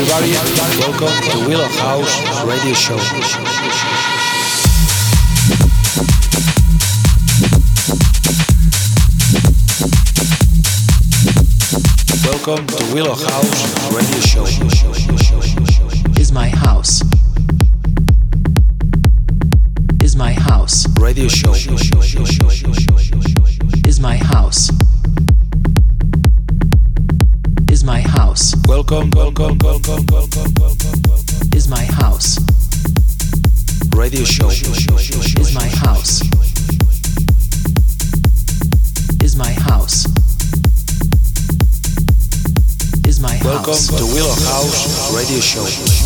everybody. Welcome to Willow House Radio Show. Welcome to Willow House Radio Show. Is my house. Is my house. Radio Show. Is my house. Is my house. Radio Show. Is my house. Is my house. Is my house. Welcome to Willow House Radio Show.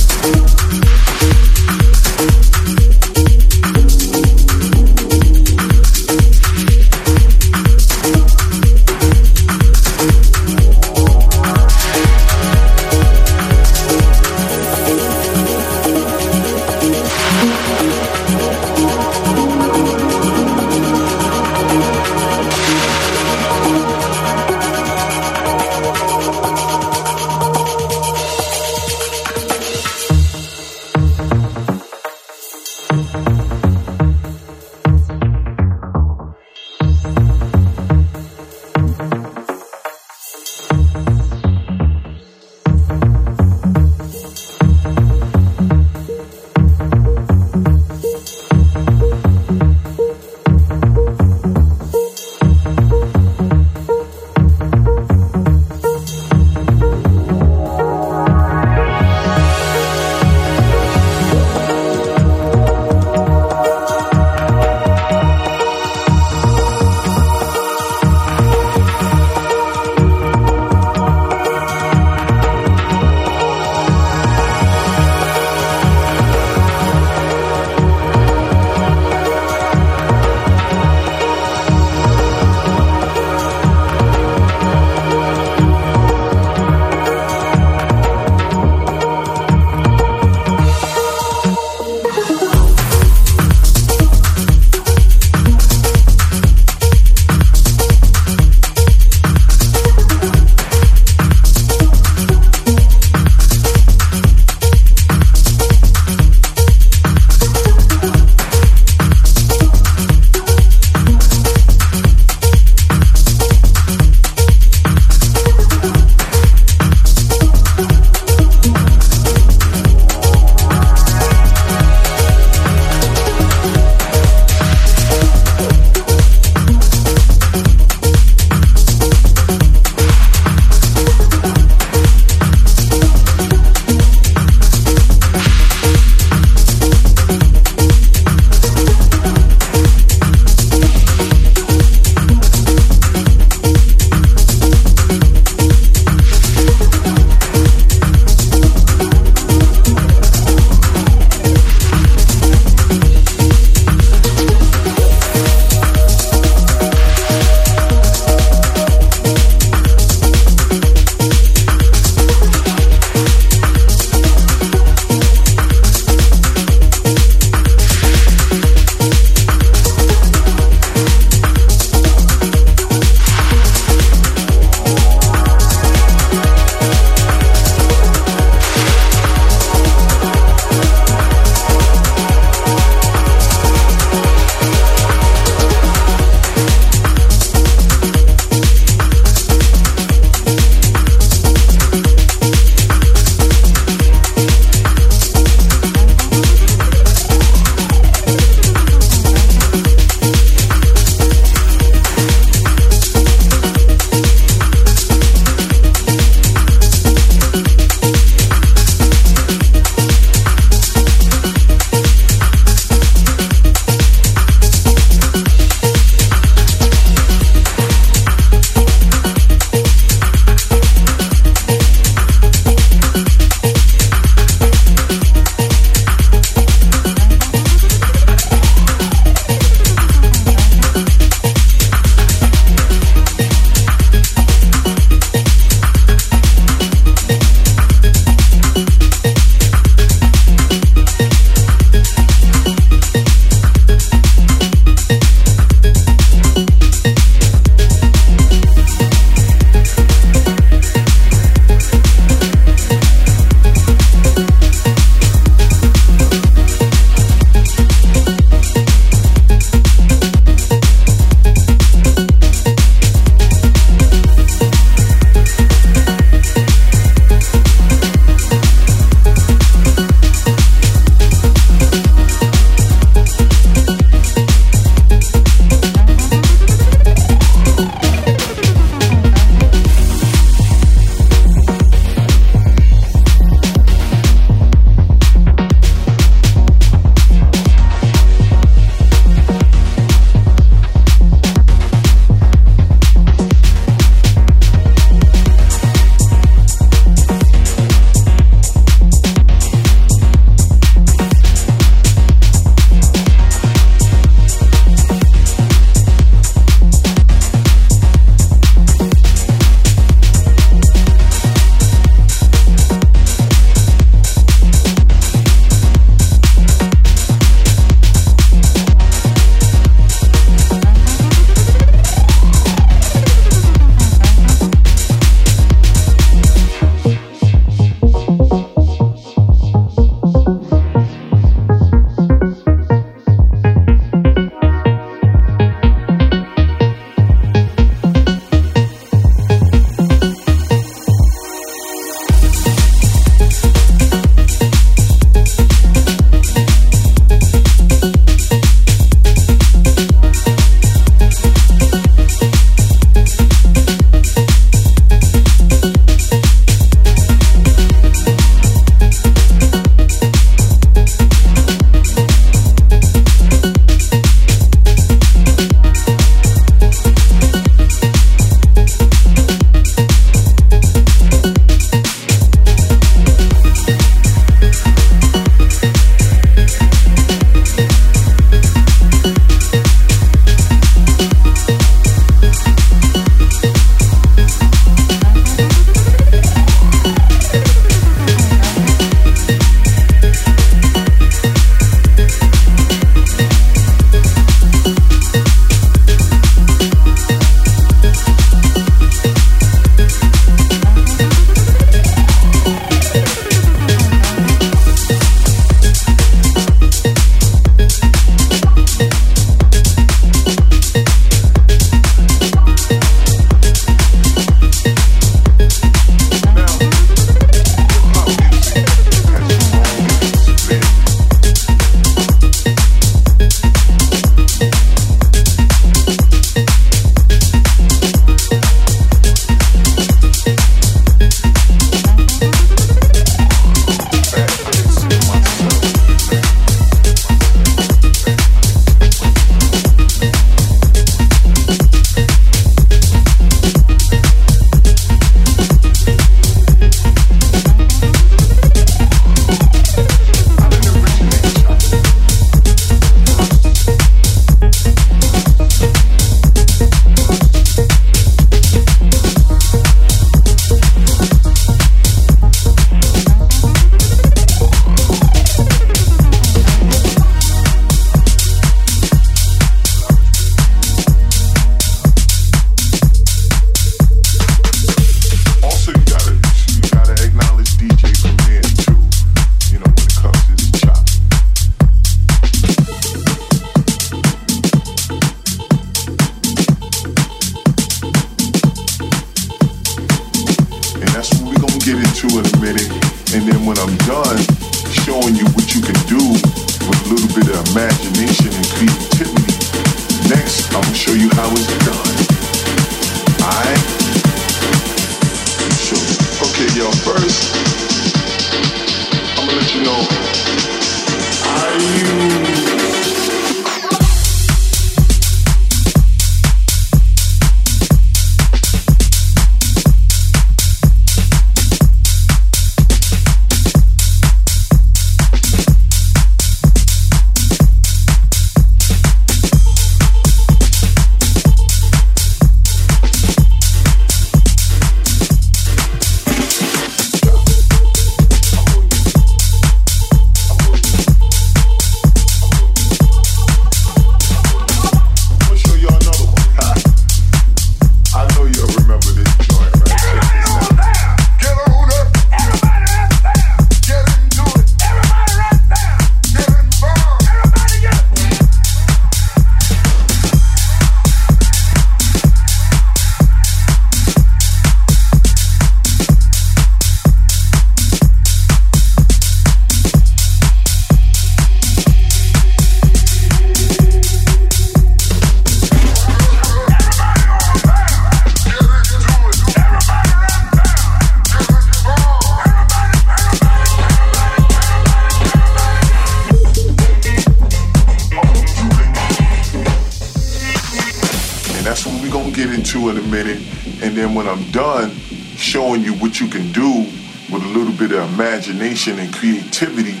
Imagination and creativity.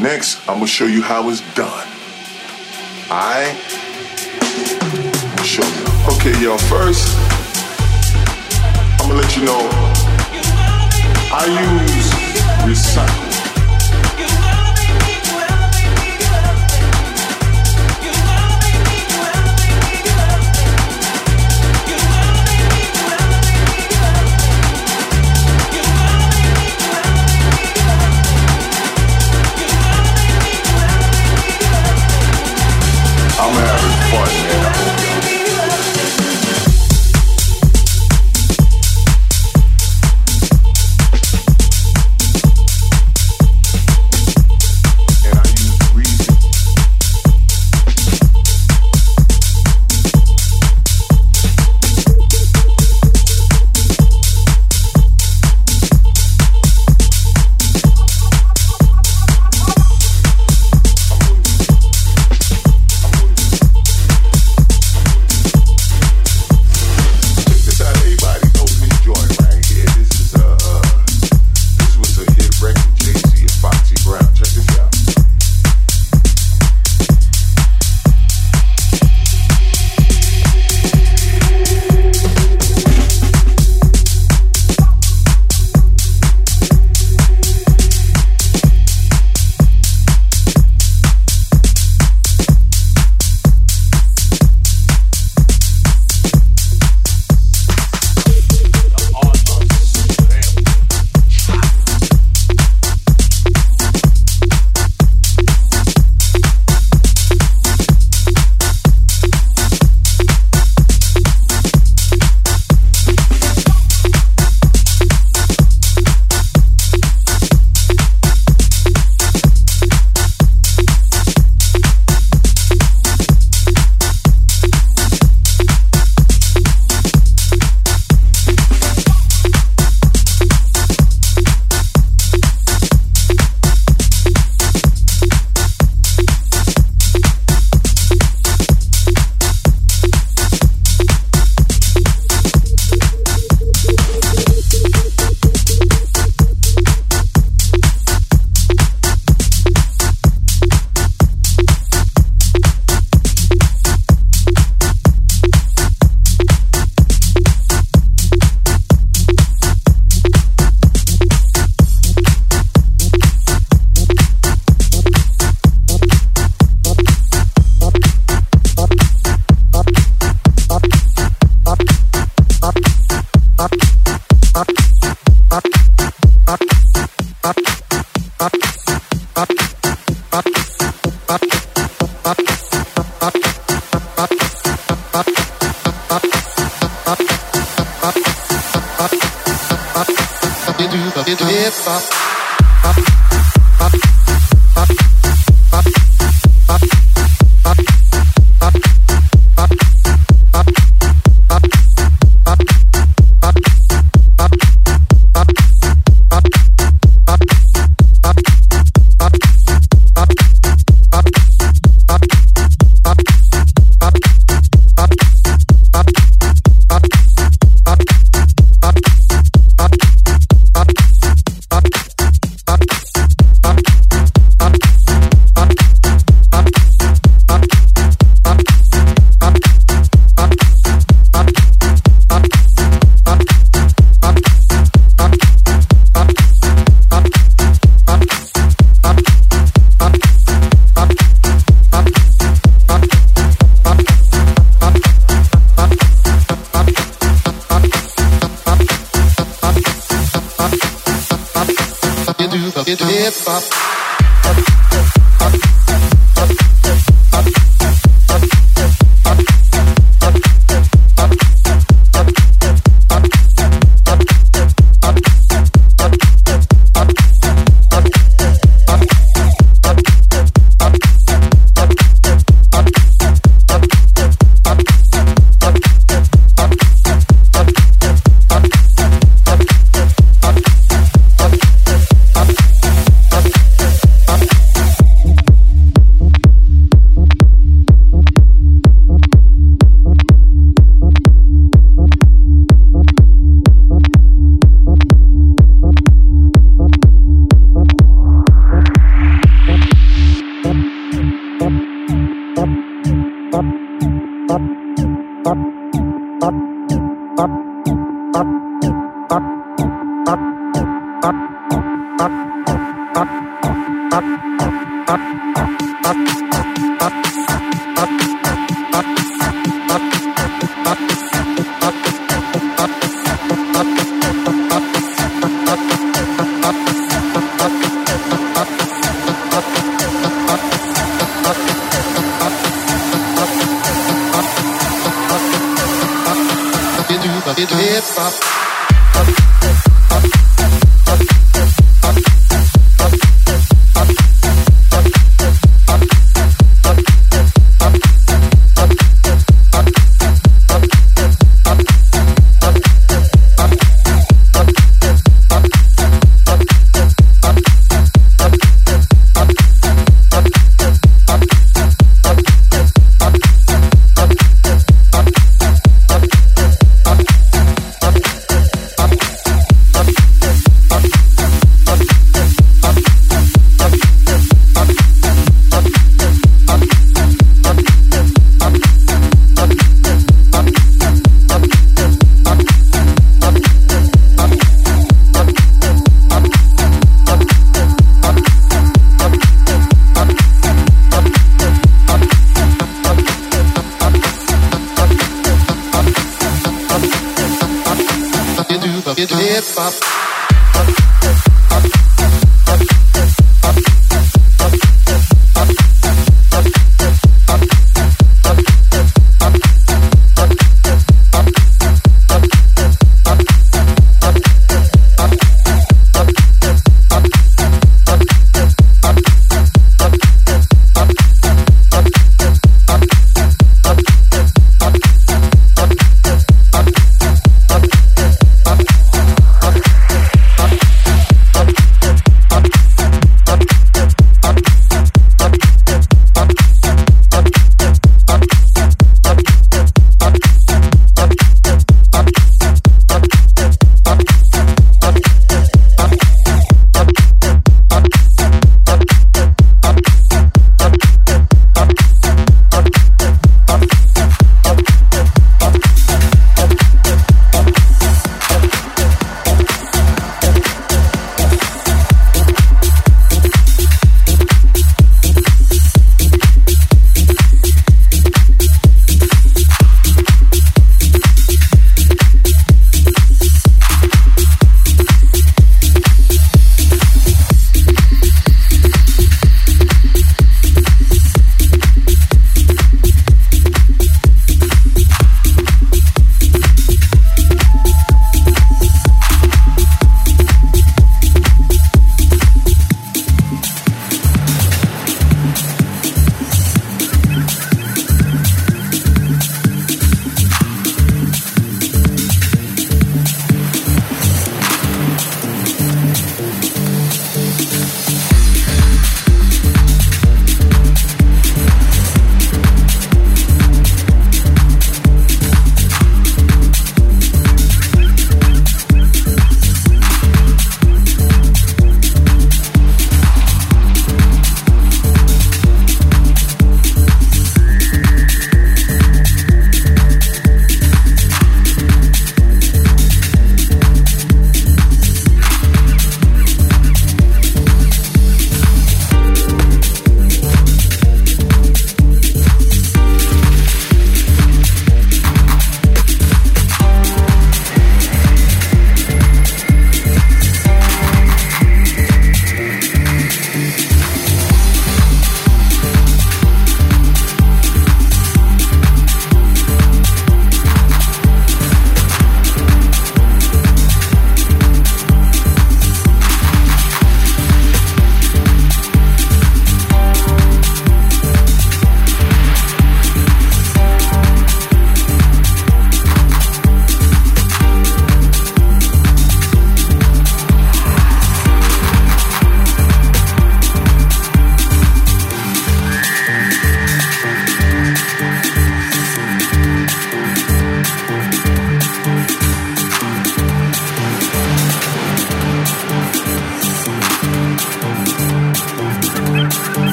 Next, I'm gonna show you how it's done. Alright? Show you. Okay, y'all. First, I'm gonna let you know I use recycle.